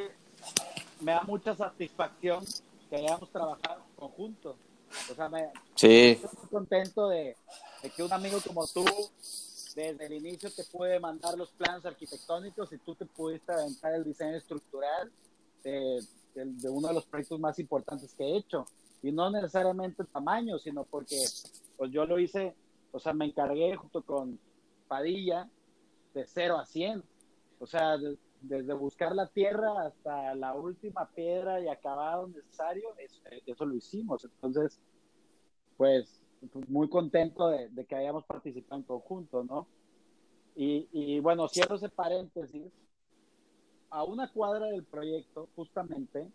me da mucha satisfacción que hayamos trabajado conjuntos. O sea, me sí. estoy muy contento de, de, que un amigo como tú, desde el inicio te puede mandar los planos arquitectónicos y tú te pudiste aventar el diseño estructural de, de, de uno de los proyectos más importantes que he hecho. Y no necesariamente tamaño, sino porque pues yo lo hice, o sea, me encargué junto con Padilla de 0 a 100. O sea, de, desde buscar la tierra hasta la última piedra y acabado necesario, eso, eso lo hicimos. Entonces, pues, muy contento de, de, que hayamos participado en conjunto, ¿no? Y, y bueno, cierro ese paréntesis. A una cuadra del proyecto, justamente,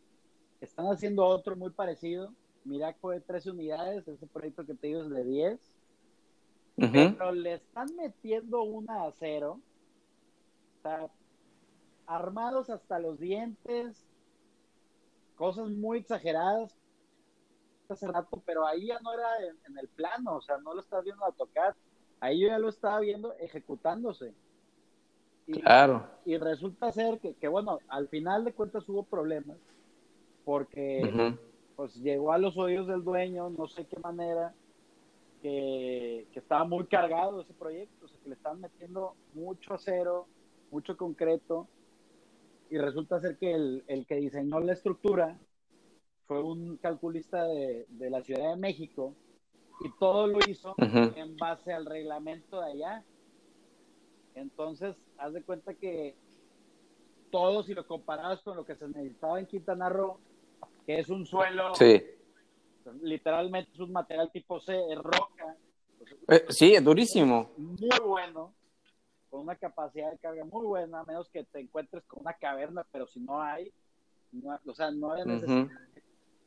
están haciendo otro muy parecido. Mira, fue de 13 unidades, ese proyecto que te digo es de 10. Uh -huh. Pero le están metiendo una a cero. Armados hasta los dientes, cosas muy exageradas hace rato, pero ahí ya no era en, en el plano, o sea, no lo estaba viendo a tocar, ahí yo ya lo estaba viendo ejecutándose. Y, claro. Y resulta ser que, que, bueno, al final de cuentas hubo problemas, porque uh -huh. pues llegó a los oídos del dueño, no sé qué manera, que, que estaba muy cargado ese proyecto, o sea, que le estaban metiendo mucho acero, mucho concreto, y resulta ser que el, el, que diseñó la estructura fue un calculista de, de, la Ciudad de México y todo lo hizo uh -huh. en base al reglamento de allá. Entonces, haz de cuenta que todo, si lo comparabas con lo que se necesitaba en Quintana Roo, que es un suelo, sí. literalmente es un material tipo C, es roca. Eh, sí, es durísimo. Muy bueno con una capacidad de carga muy buena, a menos que te encuentres con una caverna, pero si no hay, no, o sea, no hay necesidad uh -huh.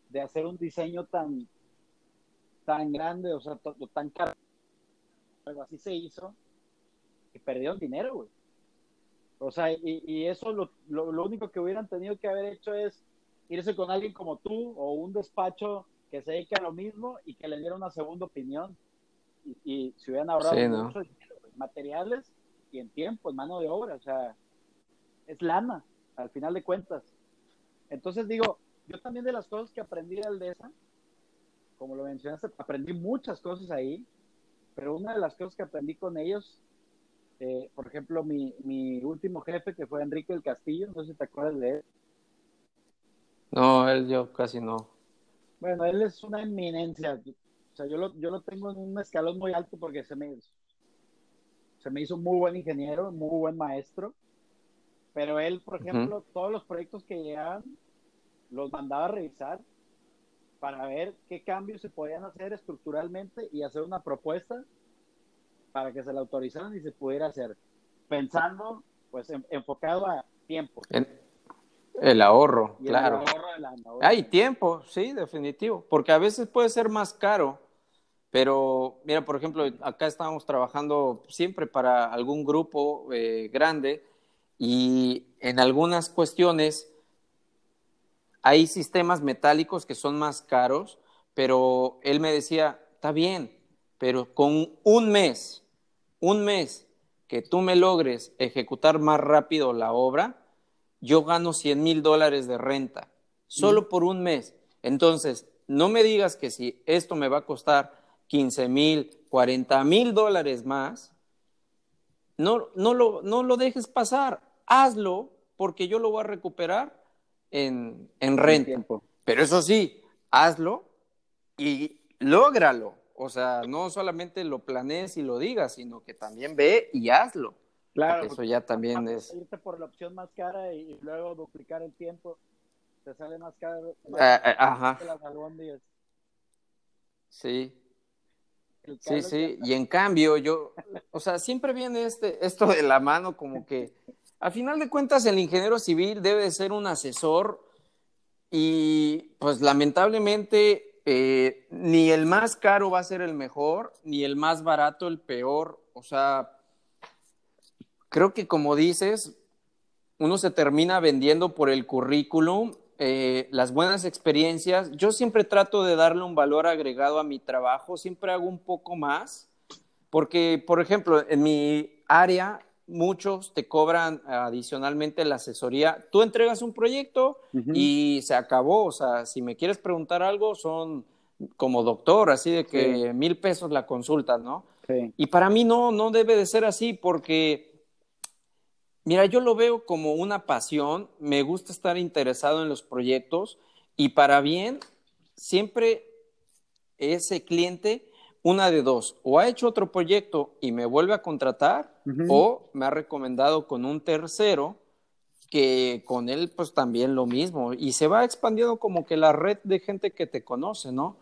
de hacer un diseño tan tan grande, o sea, tan caro. Algo así se hizo y perdieron dinero, güey. O sea, y, y eso lo, lo, lo, único que hubieran tenido que haber hecho es irse con alguien como tú o un despacho que se dedique a lo mismo y que le diera una segunda opinión. Y, y se hubieran ahorrado sí, ¿no? mucho dinero, materiales y en tiempo, en mano de obra, o sea, es lana, al final de cuentas. Entonces digo, yo también de las cosas que aprendí de Aldesa, como lo mencionaste, aprendí muchas cosas ahí, pero una de las cosas que aprendí con ellos, eh, por ejemplo, mi, mi último jefe, que fue Enrique del Castillo, no sé si te acuerdas de él. No, él yo casi no. Bueno, él es una eminencia, o sea, yo lo, yo lo tengo en un escalón muy alto porque se me, se me hizo muy buen ingeniero, muy buen maestro, pero él, por ejemplo, uh -huh. todos los proyectos que llegaban, los mandaba a revisar para ver qué cambios se podían hacer estructuralmente y hacer una propuesta para que se la autorizaran y se pudiera hacer, pensando, pues, en, enfocado a tiempo. En, el ahorro, y claro. El ahorro de la, ahorro. Hay tiempo, sí, definitivo, porque a veces puede ser más caro pero, mira, por ejemplo, acá estábamos trabajando siempre para algún grupo eh, grande y en algunas cuestiones hay sistemas metálicos que son más caros, pero él me decía, está bien, pero con un mes, un mes que tú me logres ejecutar más rápido la obra, yo gano 100 mil dólares de renta, solo mm. por un mes. Entonces, no me digas que si esto me va a costar 15 mil, 40 mil dólares más, no, no, lo, no lo dejes pasar, hazlo porque yo lo voy a recuperar en, en renta. Pero eso sí, hazlo y lógralo. O sea, no solamente lo planees y lo digas, sino que también ve y hazlo. Claro. Eso ya también es. Irte por la opción más cara y, y, luego duplicar el tiempo, te sale más caro. Más uh, ajá. Las sí. Sí, sí, y en cambio yo, o sea, siempre viene este, esto de la mano como que, a final de cuentas, el ingeniero civil debe ser un asesor y pues lamentablemente eh, ni el más caro va a ser el mejor, ni el más barato el peor. O sea, creo que como dices, uno se termina vendiendo por el currículum, eh, las buenas experiencias. Yo siempre trato de darle un valor agregado a mi trabajo, siempre hago un poco más, porque, por ejemplo, en mi área, muchos te cobran adicionalmente la asesoría. Tú entregas un proyecto y se acabó. O sea, si me quieres preguntar algo, son como doctor, así de que mil pesos la consulta, ¿no? Y para mí no, no debe de ser así porque, mira, yo lo veo como una pasión, me gusta estar interesado en los proyectos y para bien, siempre ese cliente, una de dos, o ha hecho otro proyecto y me vuelve a contratar, o me ha recomendado con un tercero que con él pues también lo mismo y se va expandiendo como que la red de gente que te conoce, ¿no?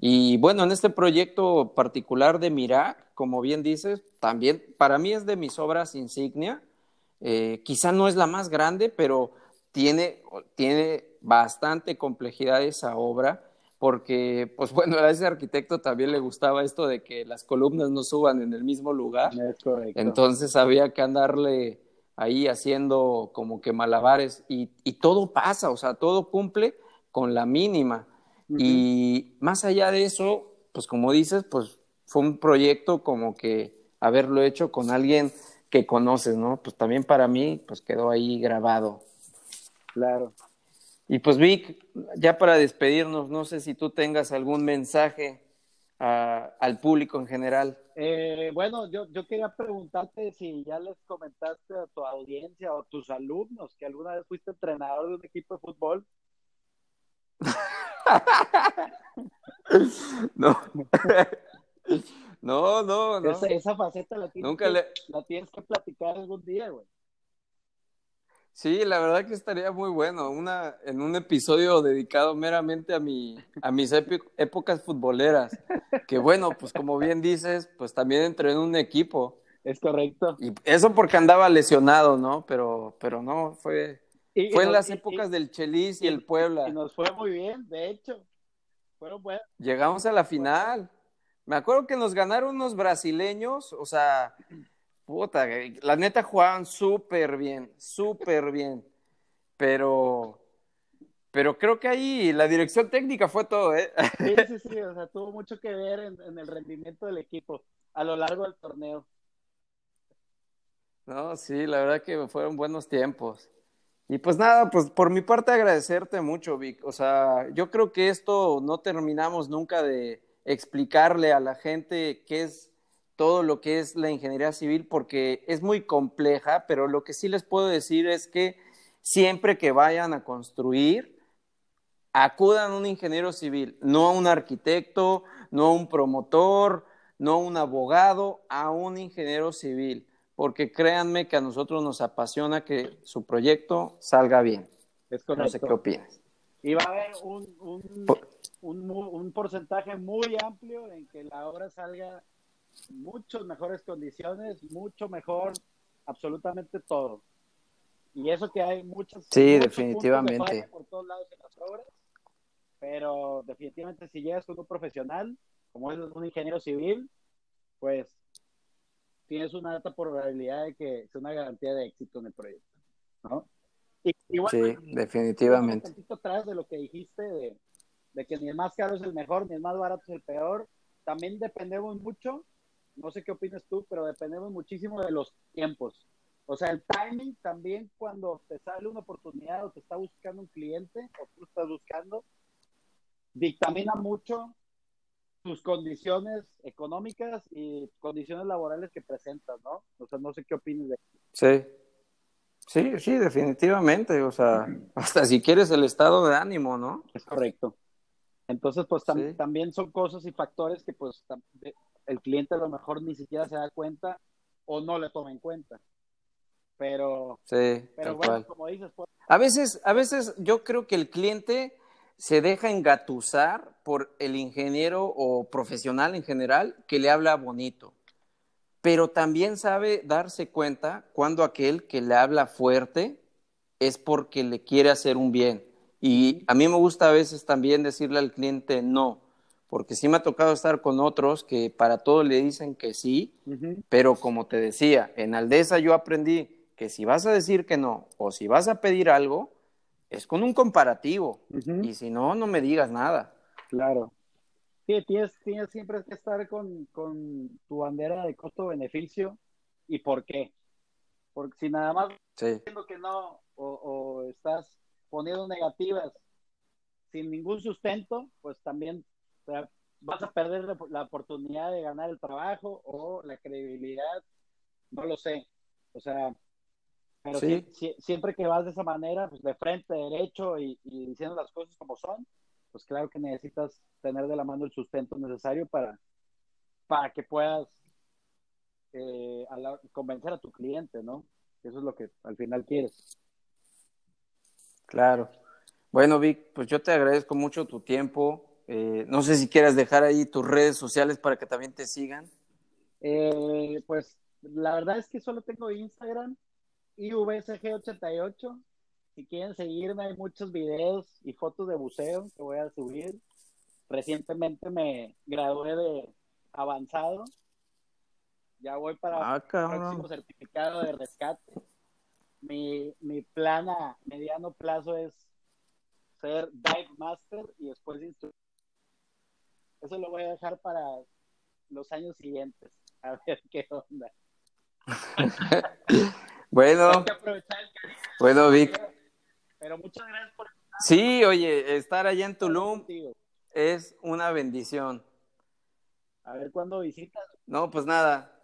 Y bueno, en este proyecto particular de Mirac, como bien dices, también para mí es de mis obras insignia, eh, quizá no es la más grande, pero tiene, tiene bastante complejidad esa obra porque, pues bueno, a ese arquitecto también le gustaba esto de que las columnas no suban en el mismo lugar. Es correcto. Entonces había que andarle ahí haciendo como que malabares y, y todo pasa, o sea, todo cumple con la mínima. Y más allá de eso, pues como dices, pues fue un proyecto como que haberlo hecho con alguien que conoces, ¿no? Pues también para mí, pues quedó ahí grabado. Claro. Y pues Vic, ya para despedirnos, no sé si tú tengas algún mensaje al público en general. Eh, bueno, yo, yo quería preguntarte si ya les comentaste a tu audiencia o a tus alumnos que alguna vez fuiste entrenador de un equipo de fútbol. no. no, no, no. Esa, faceta la tienes, Nunca que, la tienes que platicar algún día, güey. Sí, la verdad que estaría muy bueno, una, en un episodio dedicado meramente a, mi, a mis épocas futboleras, que bueno, pues como bien dices, pues también entré en un equipo. Es correcto. Y eso porque andaba lesionado, ¿no? Pero, pero no, fue, fue en las épocas del Chelis y, el Puebla. Y nos fue muy bien, de hecho. Fueron buenos. Llegamos a la final. Me acuerdo que nos ganaron unos brasileños, o sea, Puta, la neta jugaban súper bien, súper bien. Pero, pero creo que ahí la dirección técnica fue todo, ¿eh? Sí, sí, sí, o sea, tuvo mucho que ver en, el rendimiento del equipo a lo largo del torneo. No, sí, la verdad que fueron buenos tiempos. Y pues nada, pues por mi parte agradecerte mucho, Vic. O sea, yo creo que esto no terminamos nunca de explicarle a la gente qué es todo lo que es la ingeniería civil porque es muy compleja, pero lo que sí les puedo decir es que siempre que vayan a construir, acudan a un ingeniero civil, no a un arquitecto, no a un promotor, no a un abogado, a un ingeniero civil, porque créanme que a nosotros nos apasiona que su proyecto salga bien. Es correcto. No sé qué opinas. Y va a haber un, un porcentaje muy amplio en que la obra salga muchas mejores condiciones, mucho mejor absolutamente todo. Y eso que hay muchas. Sí, definitivamente. por todos lados en las obras, pero definitivamente si llegas con un profesional, como es un ingeniero civil, pues tienes una alta probabilidad de que es una garantía de éxito en el proyecto, ¿no? Y, sí, definitivamente. Un poquito atrás de lo que dijiste de, de que ni el más caro es el mejor, ni el más barato es el peor. También dependemos mucho no sé qué opinas tú, pero dependemos muchísimo de los tiempos. O sea, el timing también cuando te sale una oportunidad o te está buscando un cliente o tú estás buscando, dictamina mucho tus condiciones económicas y condiciones laborales que presentas, ¿no? O sea, no sé qué opinas de eso. Sí. Sí, sí, definitivamente. O sea, hasta si quieres el estado de ánimo, ¿no? Es correcto. Entonces, pues también son cosas y factores que pues el cliente a lo mejor ni siquiera se da cuenta o no le toma en cuenta. Pero, sí, pero bueno, como dices, pues, a veces, a veces yo creo que el cliente se deja engatusar por el ingeniero o profesional en general que le habla bonito, pero también sabe darse cuenta cuando aquel que le habla fuerte es porque le quiere hacer un bien. Y a mí me gusta a veces también decirle al cliente no, porque sí me ha tocado estar con otros que para todo le dicen que sí, pero como te decía, en Aldesa yo aprendí que si vas a decir que no o si vas a pedir algo, es con un comparativo, y si no, no me digas nada. Claro. Sí, tienes, tienes siempre que estar con, tu bandera de costo-beneficio y por qué. Porque si nada más diciendo que no o, estás poniendo negativas sin ningún sustento, pues también vas a perder la, oportunidad de ganar el trabajo o la credibilidad, no lo sé. O sea, pero siempre que vas de esa manera, pues de frente, derecho y, diciendo las cosas como son, pues claro que necesitas tener de la mano el sustento necesario para, para que puedas eh, convencer a tu cliente, ¿no? Eso es lo que al final quieres. Claro. Bueno, Vic, pues yo te agradezco mucho tu tiempo. Eh, no sé si quieras dejar ahí tus redes sociales para que también te sigan. Eh, pues la verdad es que solo tengo Instagram IVSG88. Si quieren seguirme, hay muchos videos y fotos de buceo que voy a subir. Recientemente me gradué de avanzado. Ya voy para ah, el próximo certificado de rescate. Mi, mi plan a mediano plazo es ser dive master y después instructor. Eso lo voy a dejar para los años siguientes. A ver qué onda. Bueno, bueno, Vic. Pero muchas gracias por Sí, oye, estar allá en Tulum es una bendición. A ver cuándo visitas. No, pues nada.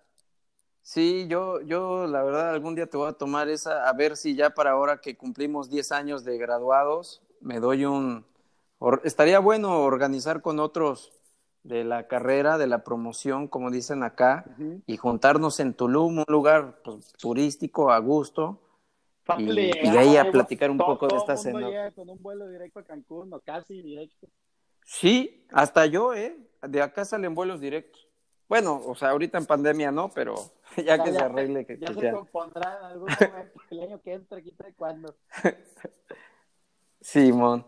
Sí, yo, yo la verdad algún día te voy a tomar esa, a ver si ya para ahora que cumplimos 10 años de graduados, me doy un... Estaría bueno organizar con otros de la carrera, de la promoción, como dicen acá, y juntarnos en Tulum, un lugar pues, turístico a gusto. Y, de ahí a platicar un poco de esta cena. con un vuelo directo a Cancún, o casi directo. Sí, hasta yo, ¿eh? De acá salen vuelos directos. Bueno, o sea, ahorita en pandemia no, pero ya que se arregle. Que, ya se ya. compondrán algún momento el año que entra, quién sabe cuándo. Simón.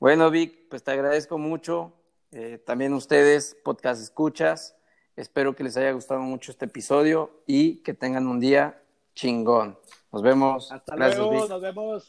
Bueno, Vic, pues te agradezco mucho. Eh, también ustedes, podcast escuchas. Espero que les haya gustado mucho este episodio y que tengan un día chingón. Nos vemos. Hasta luego, nos vemos.